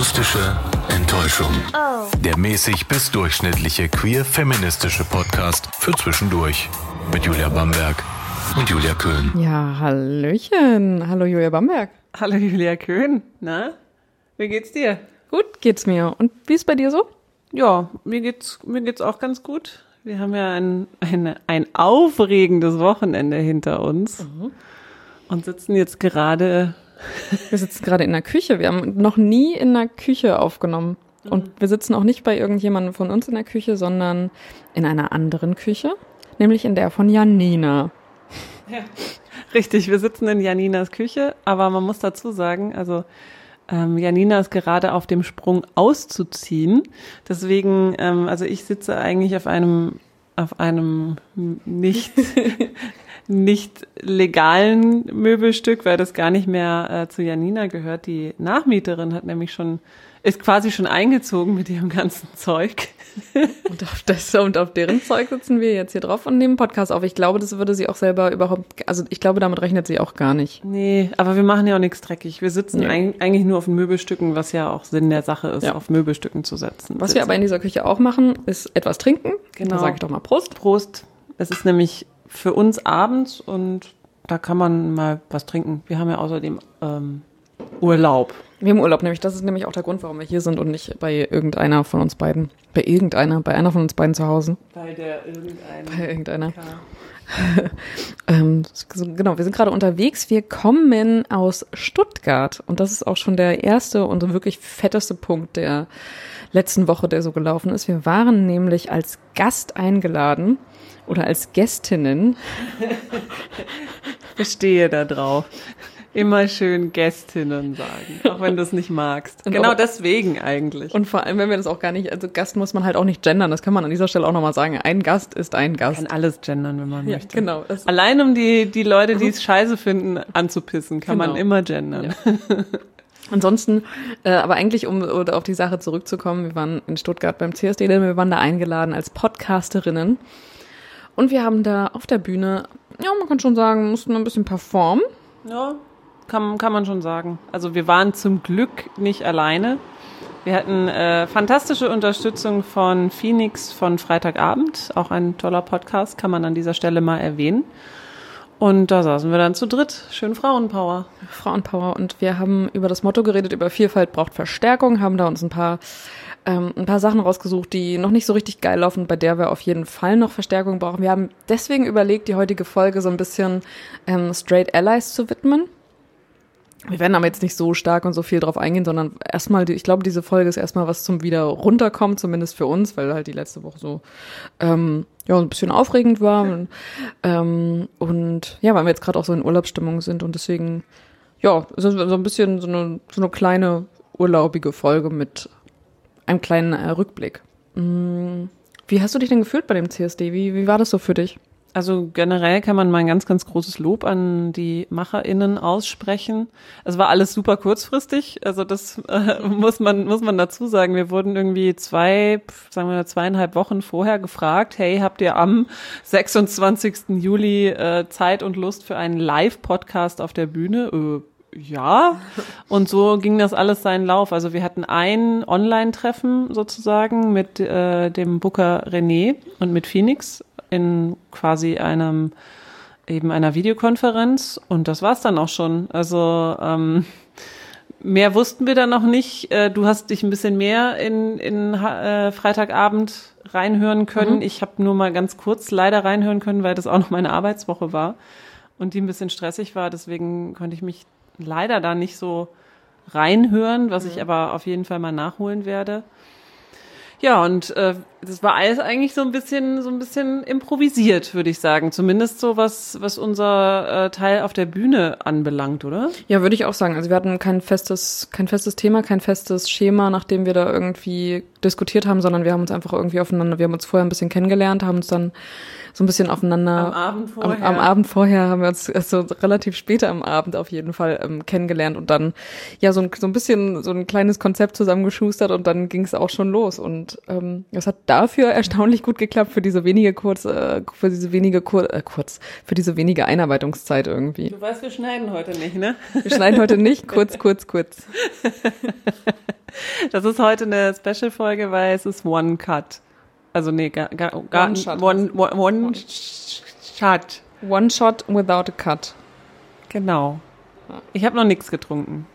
Akustische Enttäuschung. Der mäßig bis durchschnittliche queer-feministische Podcast für zwischendurch. Mit Julia Bamberg und Julia Köhn. Ja, Hallöchen. Hallo Julia Bamberg. Hallo Julia Köhn. Na, wie geht's dir? Gut geht's mir. Und wie ist bei dir so? Ja, mir geht's, mir geht's auch ganz gut. Wir haben ja ein, ein, ein aufregendes Wochenende hinter uns und sitzen jetzt gerade. Wir sitzen gerade in der Küche. Wir haben noch nie in der Küche aufgenommen. Und wir sitzen auch nicht bei irgendjemandem von uns in der Küche, sondern in einer anderen Küche, nämlich in der von Janina. Richtig, wir sitzen in Janinas Küche, aber man muss dazu sagen, also ähm, Janina ist gerade auf dem Sprung auszuziehen. Deswegen, ähm, also ich sitze eigentlich auf einem auf einem nicht nicht legalen Möbelstück, weil das gar nicht mehr äh, zu Janina gehört. Die Nachmieterin hat nämlich schon ist quasi schon eingezogen mit ihrem ganzen Zeug. Und auf, das, und auf deren Zeug sitzen wir jetzt hier drauf und nehmen Podcast auf. Ich glaube, das würde sie auch selber überhaupt, also ich glaube, damit rechnet sie auch gar nicht. Nee, aber wir machen ja auch nichts dreckig. Wir sitzen Nee. eig eigentlich nur auf Möbelstücken, was ja auch Sinn der Sache ist, Ja. auf Möbelstücken zu setzen. Was wir aber in dieser Küche auch machen, ist etwas trinken. Genau. Da sage ich doch mal Prost. Prost. Es ist nämlich für uns abends und da kann man mal was trinken. Wir haben ja außerdem ähm, Urlaub. Wir haben Urlaub, nämlich das ist nämlich auch der Grund, warum wir hier sind und nicht bei irgendeiner von uns beiden. Bei irgendeiner, bei einer von uns beiden zu Hause. Bei der irgendein. Bei irgendeiner. Ähm, genau, wir sind gerade unterwegs. Wir kommen aus Stuttgart und das ist auch schon der erste und wirklich fetteste Punkt der letzten Woche, der so gelaufen ist. Wir waren nämlich als Gast eingeladen oder als Gästinnen. Bestehe da drauf. Immer schön Gästinnen sagen, auch wenn du es nicht magst. Und genau auch- deswegen eigentlich. Und vor allem, wenn wir das auch gar nicht, also Gast muss man halt auch nicht gendern, das kann man an dieser Stelle auch nochmal sagen. Ein Gast ist ein Gast. kann alles gendern, wenn man Ja, möchte. genau. Allein um die, die Leute, die es scheiße finden, anzupissen, kann man Genau. immer gendern. Ansonsten, äh, aber eigentlich, um oder auf die Sache zurückzukommen, wir waren in Stuttgart beim CSD, denn wir waren da eingeladen als Podcasterinnen. Und wir haben da auf der Bühne, ja, man kann schon sagen, mussten ein bisschen performen. Ja, kann, kann man schon sagen. Also wir waren zum Glück nicht alleine. Wir hatten äh, fantastische Unterstützung von Phoenix von Freitagabend, auch ein toller Podcast, kann man an dieser Stelle mal erwähnen. Und da saßen wir dann zu dritt. Schön Frauenpower. Frauenpower. Und wir haben über das Motto geredet, über Vielfalt braucht Verstärkung, haben da uns ein paar, ähm, ein paar Sachen rausgesucht, die noch nicht so richtig geil laufen, bei der wir auf jeden Fall noch Verstärkung brauchen. Wir haben deswegen überlegt, die heutige Folge so ein bisschen ähm, Straight Allies zu widmen. Wir werden aber jetzt nicht so stark und so viel drauf eingehen, sondern erstmal, ich glaube, diese Folge ist erstmal was zum wieder runterkommen, zumindest für uns, weil halt die letzte Woche so ähm, ja ein bisschen aufregend war und, ähm, und ja, weil wir jetzt gerade auch so in Urlaubsstimmung sind und deswegen ja, es ist so ein bisschen so eine, so eine kleine urlaubige Folge mit einem kleinen äh, Rückblick. Mm, Wie hast du dich denn gefühlt bei dem CSD? Wie, wie war das so für dich? Also generell kann man mal ein ganz, ganz großes Lob an die MacherInnen aussprechen. Es war alles super kurzfristig. Also das äh, muss man, muss man dazu sagen. Wir wurden irgendwie zwei, sagen wir zweieinhalb Wochen vorher gefragt, hey, habt ihr am 26. Juli äh, Zeit und Lust für einen Live-Podcast auf der Bühne? Äh, ja, und so ging das alles seinen Lauf. Also wir hatten ein Online-Treffen sozusagen mit äh, dem Booker René und mit Phoenix in quasi einem eben einer Videokonferenz und das war's dann auch schon. Also ähm, mehr wussten wir dann noch nicht. Äh, du hast dich ein bisschen mehr in, in äh, Freitagabend reinhören können. Mhm. Ich habe nur mal ganz kurz leider reinhören können, weil das auch noch meine Arbeitswoche war und die ein bisschen stressig war. Deswegen konnte ich mich leider da nicht so reinhören, was ich aber auf jeden Fall mal nachholen werde. Ja, und äh, das war alles eigentlich so ein bisschen, so ein bisschen improvisiert, würde ich sagen. Zumindest so was, was unser äh, Teil auf der Bühne anbelangt, oder? Ja, würde ich auch sagen. Also wir hatten kein festes, kein festes Thema, kein festes Schema, nach dem wir da irgendwie diskutiert haben, sondern wir haben uns einfach irgendwie aufeinander, wir haben uns vorher ein bisschen kennengelernt, haben uns dann so ein bisschen aufeinander. Am Abend Am, vorher. am Abend vorher haben wir uns also relativ später am Abend auf jeden Fall ähm, kennengelernt und dann ja so ein, so ein bisschen so ein kleines Konzept zusammengeschustert und dann ging es auch schon los und ähm, es hat dafür erstaunlich gut geklappt für diese wenige kurz äh, für diese wenige kur äh, kurz für diese wenige Einarbeitungszeit irgendwie. Du weißt, wir schneiden heute nicht, ne? Wir schneiden heute nicht kurz kurz kurz. Das ist heute eine Special-Folge, weil es ist One Cut. Also nee, gar, gar, gar One Shot. One, one, one Shot. One shot without a cut. Genau. Ich habe noch nichts getrunken.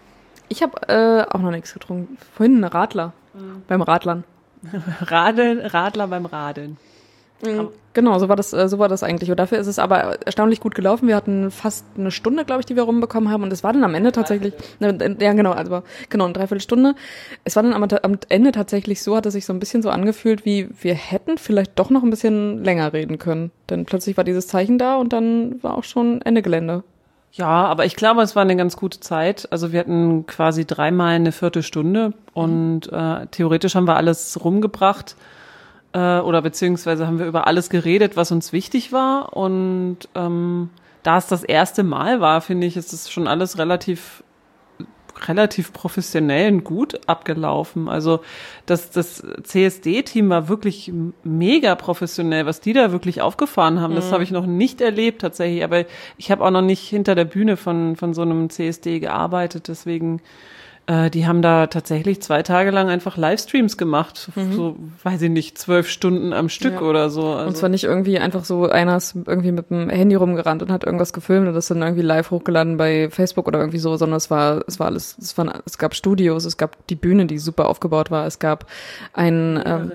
Ich habe äh, auch noch nichts getrunken. Vorhin eine Radler. Beim Radlern. Radeln, Radler beim Radeln. Genau, so war das, äh, so war das eigentlich. Und dafür ist es aber erstaunlich gut gelaufen. Wir hatten fast eine Stunde, glaube ich, die wir rumbekommen haben. Und es war dann am Ende tatsächlich, ne, ja genau, also genau eine Dreiviertelstunde. Es war dann am, am Ende tatsächlich so, hat es sich so ein bisschen so angefühlt, wie wir hätten vielleicht doch noch ein bisschen länger reden können. Denn plötzlich war dieses Zeichen da und dann war auch schon Ende Gelände. Ja, aber ich glaube, es war eine ganz gute Zeit. Also wir hatten quasi dreimal eine Viertelstunde und äh, theoretisch haben wir alles rumgebracht äh, oder beziehungsweise haben wir über alles geredet, was uns wichtig war. Und ähm, da es das erste Mal war, finde ich, ist es schon alles relativ relativ professionell und gut abgelaufen. Also das, das CSD-Team war wirklich mega professionell, was die da wirklich aufgefahren haben. Das habe ich noch nicht erlebt tatsächlich, aber ich habe auch noch nicht hinter der Bühne von, von so einem CSD gearbeitet. Deswegen äh, die haben da tatsächlich zwei Tage lang einfach Livestreams gemacht. So, weiß ich nicht, zwölf Stunden am Stück Ja. oder so. Also, Und zwar nicht irgendwie einfach so, einer ist irgendwie mit dem Handy rumgerannt und hat irgendwas gefilmt und das dann irgendwie live hochgeladen bei Facebook oder irgendwie so, sondern es war, es war alles, es waren, es gab Studios, es gab die Bühne, die super aufgebaut war, es gab ein, ähm,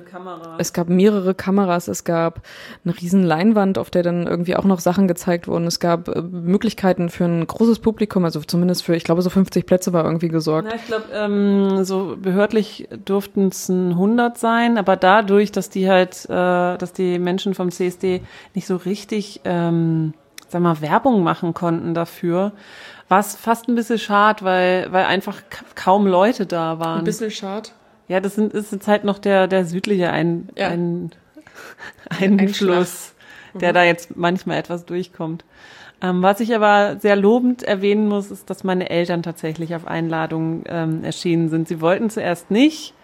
es gab mehrere Kameras, es gab eine riesen Leinwand, auf der dann irgendwie auch noch Sachen gezeigt wurden. Es gab äh, Möglichkeiten für ein großes Publikum, also zumindest für, ich glaube, so 50 Plätze war irgendwie gesorgt. Na, ich glaube, ähm, so behördlich durften es ein 100 sein, aber dadurch, dass die halt, äh, dass die Menschen vom CSD nicht so richtig, ähm, sag mal, Werbung machen konnten dafür, war es fast ein bisschen schade, weil, weil einfach ka- kaum Leute da waren. bisschen schade. Ja, das sind, ist jetzt halt noch der, der südliche ein, Ja. ein, Einfluss, der da jetzt manchmal etwas durchkommt. Ähm, was ich aber sehr lobend erwähnen muss, ist, dass meine Eltern tatsächlich auf Einladung ähm, erschienen sind. Sie wollten zuerst nicht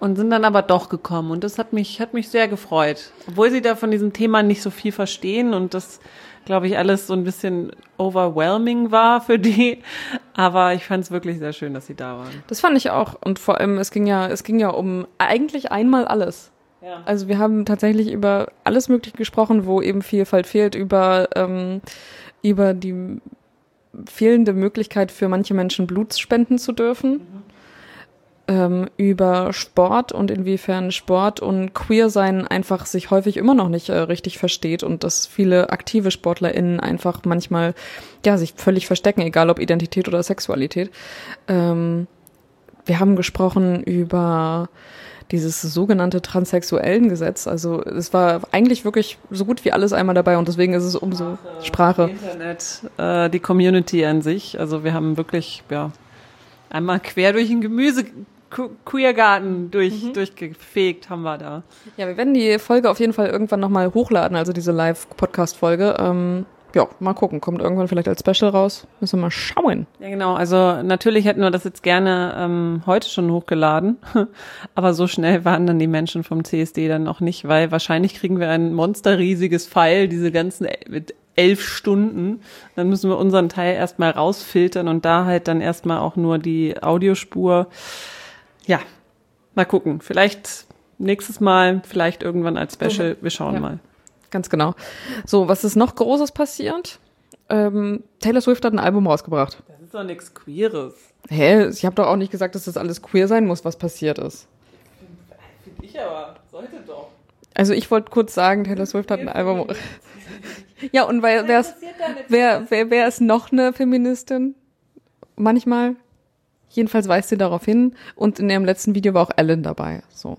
und sind dann aber doch gekommen. Und das hat mich, hat mich sehr gefreut. Obwohl sie da von diesem Thema nicht so viel verstehen und das, glaube ich, alles so ein bisschen overwhelming war für die. Aber ich fand es wirklich sehr schön, dass sie da waren. Das fand ich auch. Und vor allem, es ging ja, es ging ja um eigentlich einmal alles. Ja. Also wir haben tatsächlich über alles Mögliche gesprochen, wo eben Vielfalt fehlt, über, ähm, über die fehlende Möglichkeit für manche Menschen Blut spenden zu dürfen, ähm, über Sport und inwiefern Sport und Queer-Sein einfach sich häufig immer noch nicht äh, richtig versteht und dass viele aktive SportlerInnen einfach manchmal ja sich völlig verstecken, egal ob Identität oder Sexualität. Ähm, wir haben gesprochen über dieses sogenannte transsexuellen Gesetz. Also es war eigentlich wirklich so gut wie alles einmal dabei und deswegen ist es umso Sprache. Internet, äh, die Community an sich. Also wir haben wirklich, ja, einmal quer durch den Gemüse Queergarten durch, durchgefegt haben wir da. Ja, wir werden die Folge auf jeden Fall irgendwann nochmal hochladen, also diese Live-Podcast-Folge. Ähm, ja, mal gucken, kommt irgendwann vielleicht als Special raus. Müssen wir mal schauen. Ja, genau. Also natürlich hätten wir das jetzt gerne ähm, heute schon hochgeladen, aber so schnell waren dann die Menschen vom CSD dann noch nicht, weil wahrscheinlich kriegen wir ein monsterriesiges File, diese ganzen mit elf Stunden. Dann müssen wir unseren Teil erstmal rausfiltern und da halt dann erstmal auch nur die Audiospur. Ja, mal gucken. Vielleicht nächstes Mal, vielleicht irgendwann als Special. Wir schauen Ja. mal. Ganz genau. So, was ist noch Großes passiert? Ähm, Taylor Swift hat ein Album rausgebracht. Das ist doch nichts Queeres. Hä? Ich habe doch auch nicht gesagt, dass das alles queer sein muss, was passiert ist. Finde ich aber. Sollte doch. Also ich wollte kurz sagen, Taylor Swift hat ein Album. Ja, und wer, wer, ist, wer, wer, wer ist noch eine Feministin? Manchmal. Jedenfalls weist sie darauf hin. Und in ihrem letzten Video war auch Ellen dabei. So.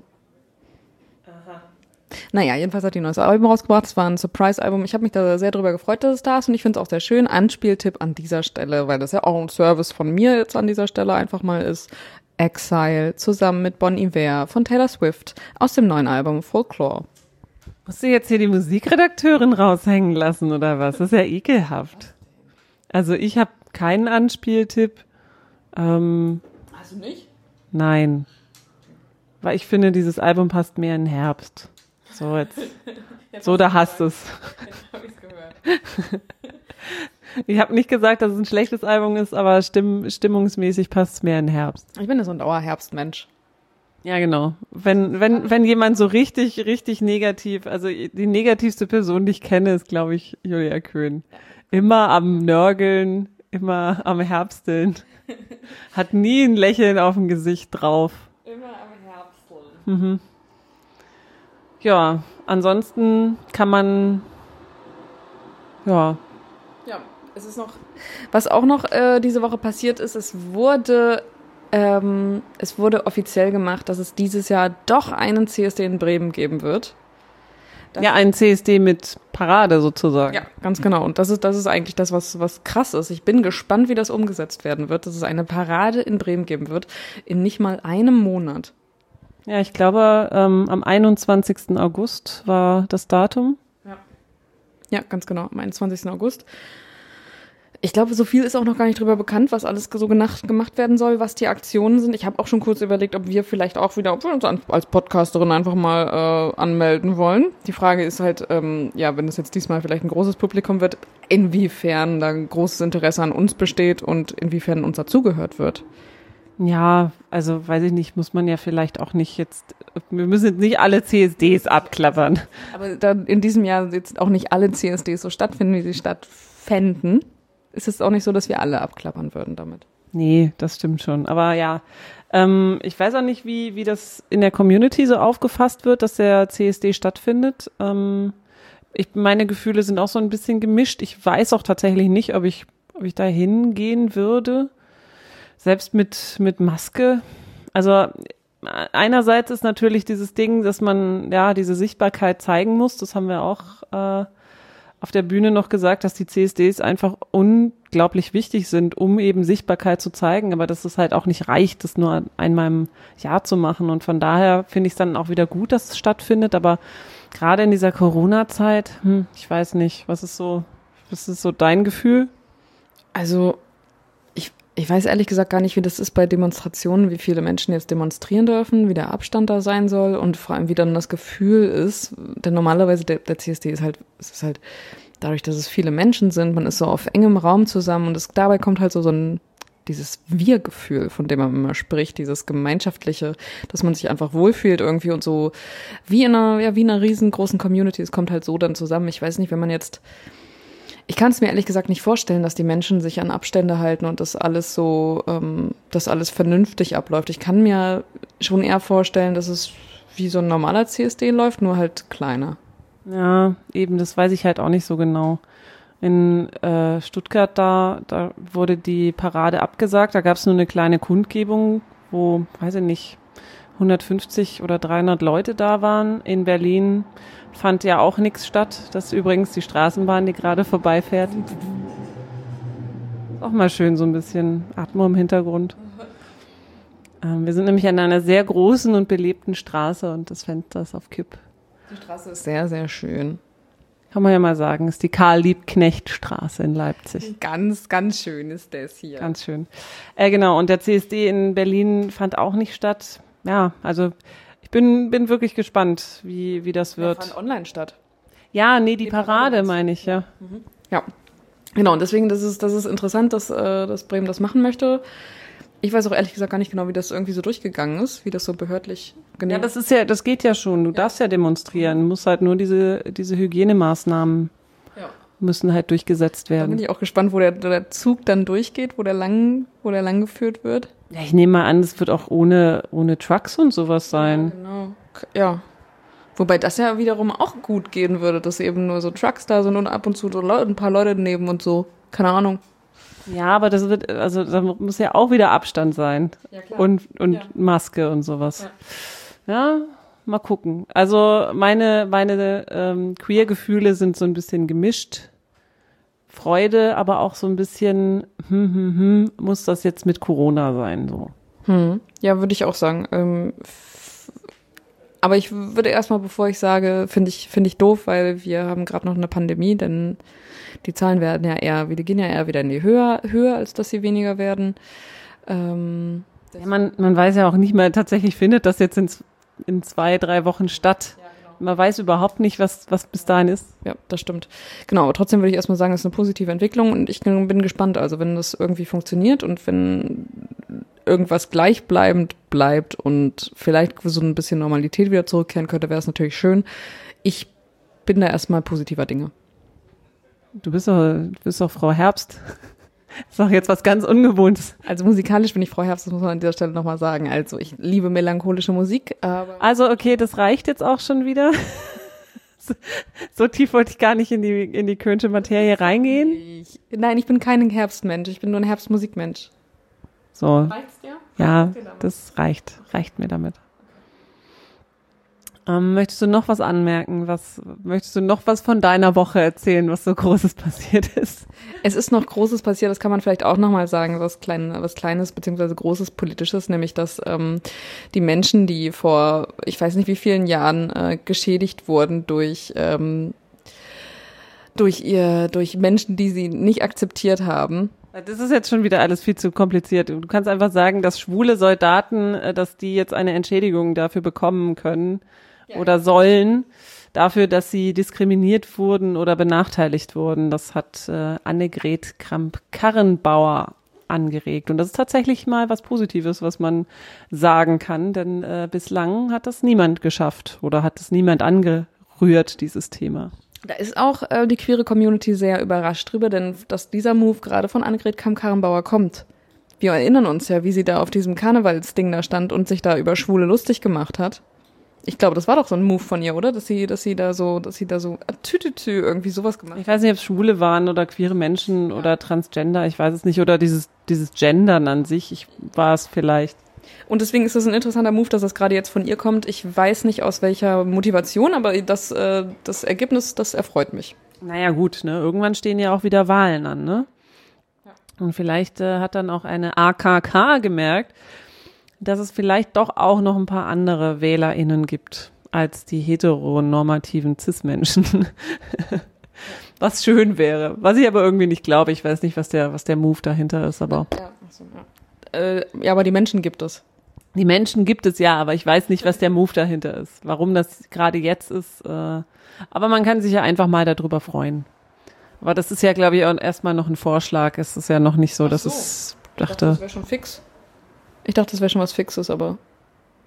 Naja, jedenfalls hat die ein neues Album rausgebracht. Es war ein Surprise-Album. Ich habe mich da sehr drüber gefreut, dass es da ist. Und ich finde es auch sehr schön. Anspieltipp an dieser Stelle, weil das ja auch ein Service von mir jetzt an dieser Stelle einfach mal ist. Exile zusammen mit Bon Iver von Taylor Swift aus dem neuen Album Folklore. Musst du jetzt hier die Musikredakteurin raushängen lassen oder was? Das ist ja ekelhaft. Also ich habe keinen Anspieltipp. Ähm, Hast du nicht? nein. Weil ich finde, dieses Album passt mehr in den Herbst. So, jetzt. So, da hast du es. Ich habe nicht gesagt, dass es ein schlechtes Album ist, aber stimm, stimmungsmäßig passt es mehr in Herbst. Ich bin so ein Dauerherbstmensch. Ja, genau. Wenn, wenn, wenn jemand so richtig, richtig negativ, also die negativste Person, die ich kenne, ist, glaube ich, Julia Köhn. Immer am Nörgeln, immer am Herbsteln. Hat nie ein Lächeln auf dem Gesicht drauf. Immer am Herbsteln. Mhm. Ja, ansonsten kann man, ja. Ja, es ist noch, was auch noch äh, diese Woche passiert ist, es wurde ähm, es wurde offiziell gemacht, dass es dieses Jahr doch einen CSD in Bremen geben wird. Das ja, einen CSD mit Parade sozusagen. Ja, ganz genau. Und das ist, das ist eigentlich das, was, was krass ist. Ich bin gespannt, wie das umgesetzt werden wird, dass es eine Parade in Bremen geben wird, in nicht mal einem Monat. Ja, ich glaube, ähm, am 21. August war das Datum. Ja. Ja, ganz genau, am 21. August. Ich glaube, so viel ist auch noch gar nicht drüber bekannt, was alles so gemacht werden soll, was die Aktionen sind. Ich habe auch schon kurz überlegt, ob wir vielleicht auch wieder, ob wir uns als Podcasterin einfach mal äh, anmelden wollen. Die Frage ist halt, ähm, ja, wenn es jetzt diesmal vielleicht ein großes Publikum wird, inwiefern da großes Interesse an uns besteht und inwiefern uns dazugehört wird. Ja, also weiß ich nicht, muss man ja vielleicht auch nicht jetzt, wir müssen jetzt nicht alle CSDs abklappern. Aber dann in diesem Jahr jetzt auch nicht alle CSDs so stattfinden, wie sie stattfänden ist es auch nicht so, dass wir alle abklappern würden damit. Nee, das stimmt schon. Aber ja, ähm, ich weiß auch nicht, wie, wie das in der Community so aufgefasst wird, dass der CSD stattfindet. Ähm, ich, meine Gefühle sind auch so ein bisschen gemischt. Ich weiß auch tatsächlich nicht, ob ich, ob ich da hingehen würde. Selbst mit, mit Maske. Also einerseits ist natürlich dieses Ding, dass man ja diese Sichtbarkeit zeigen muss. Das haben wir auch äh, auf der Bühne noch gesagt, dass die CSDs einfach unglaublich wichtig sind, um eben Sichtbarkeit zu zeigen, aber dass es halt auch nicht reicht, das nur einmal im Jahr zu machen. Und von daher finde ich es dann auch wieder gut, dass es stattfindet. Aber gerade in dieser Corona-Zeit, hm, ich weiß nicht, was ist so, was ist so dein Gefühl? Also ich weiß ehrlich gesagt gar nicht, wie das ist bei Demonstrationen, wie viele Menschen jetzt demonstrieren dürfen, wie der Abstand da sein soll und vor allem, wie dann das Gefühl ist. Denn normalerweise der, der CSD ist halt, es ist halt dadurch, dass es viele Menschen sind, man ist so auf engem Raum zusammen und es, dabei kommt halt so, so ein dieses Wir-Gefühl, von dem man immer spricht, dieses gemeinschaftliche, dass man sich einfach wohlfühlt irgendwie und so wie in einer, ja, wie in einer riesengroßen Community. Es kommt halt so dann zusammen. Ich weiß nicht, wenn man jetzt ich kann es mir ehrlich gesagt nicht vorstellen, dass die Menschen sich an Abstände halten und das alles so, ähm, dass alles vernünftig abläuft. Ich kann mir schon eher vorstellen, dass es wie so ein normaler CSD läuft, nur halt kleiner. Ja, eben, das weiß ich halt auch nicht so genau. In äh, Stuttgart, da, da wurde die Parade abgesagt. Da gab es nur eine kleine Kundgebung, wo, weiß ich nicht, 150 oder 300 Leute da waren. In Berlin fand ja auch nichts statt. Das ist übrigens die Straßenbahn, die gerade vorbeifährt. Ist auch mal schön, so ein bisschen Atmo im Hintergrund. Ähm, wir sind nämlich an einer sehr großen und belebten Straße und das Fenster ist auf Kipp. Die Straße ist sehr, sehr schön. Kann man ja mal sagen, ist die Karl-Liebknecht-Straße in Leipzig. Ganz, ganz schön ist das hier. Ganz schön. Äh, genau, und der CSD in Berlin fand auch nicht statt. Ja, also bin, bin wirklich gespannt, wie, wie das wird. Ja, fand online statt. Ja, nee, die, die Parade, Parade meine ich, ja. Mhm. Ja. Genau, und deswegen, das ist, das ist interessant, dass, äh, dass Bremen das machen möchte. Ich weiß auch ehrlich gesagt gar nicht genau, wie das irgendwie so durchgegangen ist, wie das so behördlich genau. Ja, das ist ja, das geht ja schon. Du ja. darfst ja demonstrieren. Du musst halt nur diese, diese Hygienemaßnahmen. Müssen halt durchgesetzt werden. Da bin ich auch gespannt, wo der, der Zug dann durchgeht, wo der lang, wo der lang geführt wird. Ja, ich nehme mal an, es wird auch ohne, ohne Trucks und sowas sein. Ja, genau. Ja. Wobei das ja wiederum auch gut gehen würde, dass eben nur so Trucks da sind und ab und zu so Leute, ein paar Leute neben und so. Keine Ahnung. Ja, aber das wird, also da muss ja auch wieder Abstand sein. Ja, klar. Und, und ja. Maske und sowas. Ja. ja. mal gucken. Also meine, meine ähm, Queer-Gefühle sind so ein bisschen gemischt. Freude, aber auch so ein bisschen, hm, hm, hm, muss das jetzt mit Corona sein, so. Hm. Ja, würde ich auch sagen. Ähm, aber ich würde erstmal, bevor ich sage, finde ich, finde ich doof, weil wir haben gerade noch eine Pandemie, denn die Zahlen werden ja eher, die gehen ja eher wieder in die Höhe, höher, als dass sie weniger werden. Ähm, ja, man, man weiß ja auch nicht mehr, tatsächlich findet das jetzt in, in zwei, drei Wochen statt. Man weiß überhaupt nicht, was, was bis dahin ist. Ja, das stimmt. Genau, aber trotzdem würde ich erstmal sagen, es ist eine positive Entwicklung und ich bin gespannt. Also wenn das irgendwie funktioniert und wenn irgendwas gleichbleibend bleibt und vielleicht so ein bisschen Normalität wieder zurückkehren könnte, wäre es natürlich schön. Ich bin da erstmal positiver Dinge. Du bist doch, du bist doch Frau Herbst. Das ist doch jetzt was ganz Ungewohntes. Also musikalisch bin ich Frau Herbst, das muss man an dieser Stelle nochmal sagen. Also ich liebe melancholische Musik. Also okay, das reicht jetzt auch schon wieder. so tief wollte ich gar nicht in die, in die Könsche Materie reingehen. Ich, nein, ich bin kein Herbstmensch, ich bin nur ein Herbstmusikmensch. So. Reicht's dir? Ja, das reicht, reicht mir damit. Ähm, möchtest du noch was anmerken? Was möchtest du noch was von deiner Woche erzählen, was so Großes passiert ist? Es ist noch Großes passiert, das kann man vielleicht auch nochmal sagen, was, klein, was Kleines beziehungsweise Großes Politisches, nämlich dass ähm, die Menschen, die vor ich weiß nicht wie vielen Jahren äh, geschädigt wurden durch ähm, durch ihr durch Menschen, die sie nicht akzeptiert haben, das ist jetzt schon wieder alles viel zu kompliziert. Du kannst einfach sagen, dass schwule Soldaten, äh, dass die jetzt eine Entschädigung dafür bekommen können, oder sollen dafür, dass sie diskriminiert wurden oder benachteiligt wurden. Das hat äh, Annegret Kramp-Karrenbauer angeregt. Und das ist tatsächlich mal was Positives, was man sagen kann, denn äh, bislang hat das niemand geschafft oder hat es niemand angerührt, dieses Thema. Da ist auch äh, die queere Community sehr überrascht drüber, denn dass dieser Move gerade von Annegret Kramp-Karrenbauer kommt. Wir erinnern uns ja, wie sie da auf diesem Karnevalsding da stand und sich da über Schwule lustig gemacht hat. Ich glaube, das war doch so ein Move von ihr, oder? Dass sie, dass sie da so, dass sie da so äh, tütütü irgendwie sowas gemacht hat. Ich weiß nicht, ob es Schwule waren oder queere Menschen ja. oder Transgender, ich weiß es nicht. Oder dieses, dieses Gendern an sich, ich war es vielleicht. Und deswegen ist es ein interessanter Move, dass das gerade jetzt von ihr kommt. Ich weiß nicht aus welcher Motivation, aber das, äh, das Ergebnis, das erfreut mich. Naja, gut, ne? Irgendwann stehen ja auch wieder Wahlen an, ne? Ja. Und vielleicht äh, hat dann auch eine AKK gemerkt, dass es vielleicht doch auch noch ein paar andere WählerInnen gibt als die heteronormativen Cis-Menschen. was schön wäre. Was ich aber irgendwie nicht glaube. Ich weiß nicht, was der, was der Move dahinter ist, aber. Ja, so, ja. Äh, ja, aber die Menschen gibt es. Die Menschen gibt es ja, aber ich weiß nicht, was der Move dahinter ist. Warum das gerade jetzt ist. Äh, aber man kann sich ja einfach mal darüber freuen. Aber das ist ja, glaube ich, erstmal noch ein Vorschlag. Es ist ja noch nicht so, dass so. es dachte. dachte das wäre schon fix. Ich dachte, das wäre schon was Fixes, aber.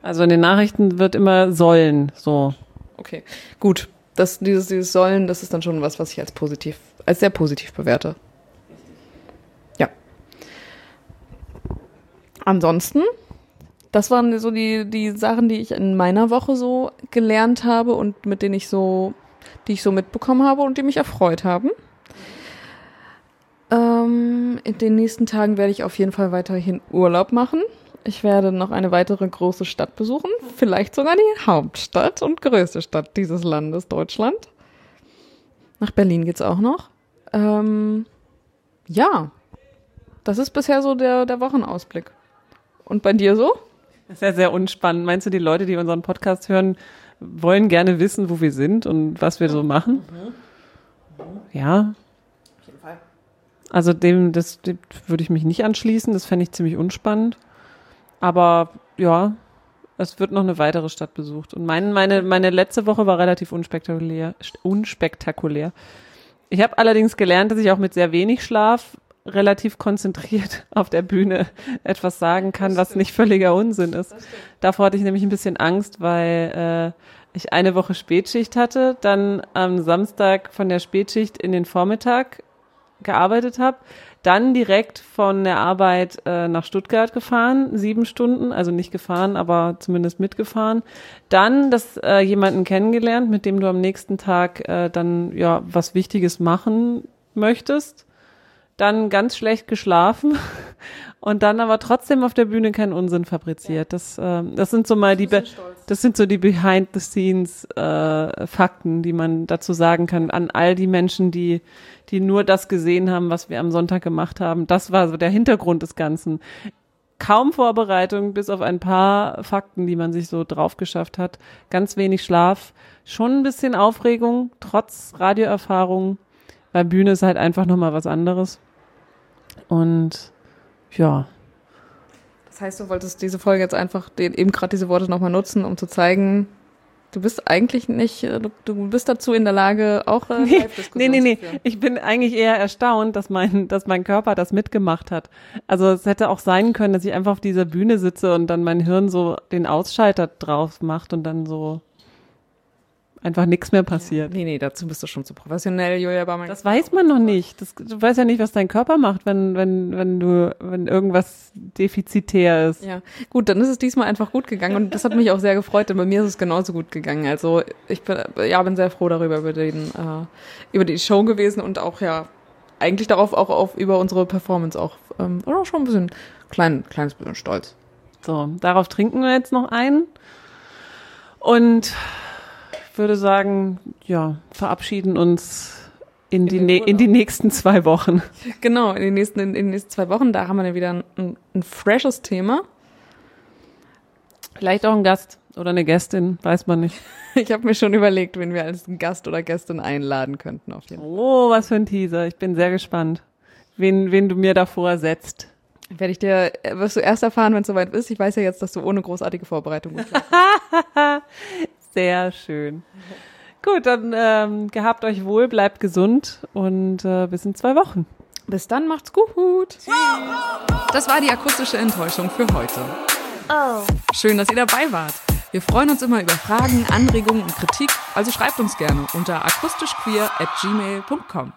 Also in den Nachrichten wird immer sollen, so. Okay, gut. Das, dieses, dieses Sollen, das ist dann schon was, was ich als positiv, als sehr positiv bewerte. Ja. Ansonsten, das waren so die, die Sachen, die ich in meiner Woche so gelernt habe und mit denen ich so, die ich so mitbekommen habe und die mich erfreut haben. Ähm, in den nächsten Tagen werde ich auf jeden Fall weiterhin Urlaub machen. Ich werde noch eine weitere große Stadt besuchen, vielleicht sogar die Hauptstadt und größte Stadt dieses Landes, Deutschland. Nach Berlin geht's auch noch. Ähm, ja, das ist bisher so der, der Wochenausblick. Und bei dir so? Das ist ja sehr unspannend. Meinst du, die Leute, die unseren Podcast hören, wollen gerne wissen, wo wir sind und was wir so machen? Mhm. Mhm. Ja. Auf jeden Fall. Also dem, das dem würde ich mich nicht anschließen. Das fände ich ziemlich unspannend. Aber ja, es wird noch eine weitere Stadt besucht. Und mein, meine, meine letzte Woche war relativ unspektakulär. unspektakulär. Ich habe allerdings gelernt, dass ich auch mit sehr wenig Schlaf relativ konzentriert auf der Bühne etwas sagen kann, was nicht völliger Unsinn ist. Davor hatte ich nämlich ein bisschen Angst, weil äh, ich eine Woche Spätschicht hatte, dann am Samstag von der Spätschicht in den Vormittag gearbeitet habe, dann direkt von der Arbeit äh, nach Stuttgart gefahren, sieben Stunden, also nicht gefahren, aber zumindest mitgefahren. Dann das äh, jemanden kennengelernt, mit dem du am nächsten Tag äh, dann ja was Wichtiges machen möchtest. Dann ganz schlecht geschlafen und dann aber trotzdem auf der Bühne keinen Unsinn fabriziert. Das, äh, das sind so mal die, das sind so die Behind the Scenes äh, Fakten, die man dazu sagen kann an all die Menschen, die die nur das gesehen haben, was wir am Sonntag gemacht haben. Das war so der Hintergrund des Ganzen. Kaum Vorbereitung, bis auf ein paar Fakten, die man sich so drauf geschafft hat. Ganz wenig Schlaf, schon ein bisschen Aufregung, trotz Radioerfahrung, weil Bühne ist halt einfach nochmal was anderes. Und ja. Das heißt, du wolltest diese Folge jetzt einfach den, eben gerade diese Worte nochmal nutzen, um zu zeigen, Du bist eigentlich nicht, äh, du, du bist dazu in der Lage, auch äh, nee, nee, nee, nee. Ich bin eigentlich eher erstaunt, dass mein, dass mein Körper das mitgemacht hat. Also es hätte auch sein können, dass ich einfach auf dieser Bühne sitze und dann mein Hirn so den Ausschalter drauf macht und dann so einfach nichts mehr passiert. Nee, nee, dazu bist du schon zu professionell, Julia Barmann. Das weiß man noch nicht. Das, du weißt ja nicht, was dein Körper macht, wenn, wenn, wenn du, wenn irgendwas defizitär ist. Ja, gut, dann ist es diesmal einfach gut gegangen und das hat mich auch sehr gefreut, denn bei mir ist es genauso gut gegangen. Also ich bin, ja, bin sehr froh darüber, über den, äh, über die Show gewesen und auch, ja, eigentlich darauf auch auf, über unsere Performance auch, ähm, oder schon ein bisschen, klein, kleines bisschen stolz. So, darauf trinken wir jetzt noch ein. Und würde sagen, ja, verabschieden uns in, in die, ne in die nächsten zwei Wochen. Genau, in den nächsten, in, in den nächsten zwei Wochen. Da haben wir dann wieder ein, ein freshes Thema. Vielleicht auch ein Gast oder eine Gästin, weiß man nicht. Ich habe mir schon überlegt, wen wir als Gast oder Gästin einladen könnten auf jeden Fall. Oh, was für ein Teaser. Ich bin sehr gespannt, wen, wen du mir davor ersetzt. Werde ich dir, wirst du erst erfahren, wenn es soweit ist. Ich weiß ja jetzt, dass du ohne großartige Vorbereitung gut Sehr schön. Gut, dann ähm, gehabt euch wohl, bleibt gesund und äh, bis in zwei Wochen. Bis dann, macht's gut. Das war die akustische Enttäuschung für heute. Oh. Schön, dass ihr dabei wart. Wir freuen uns immer über Fragen, Anregungen und Kritik, also schreibt uns gerne unter akustischqueer at gmail.com.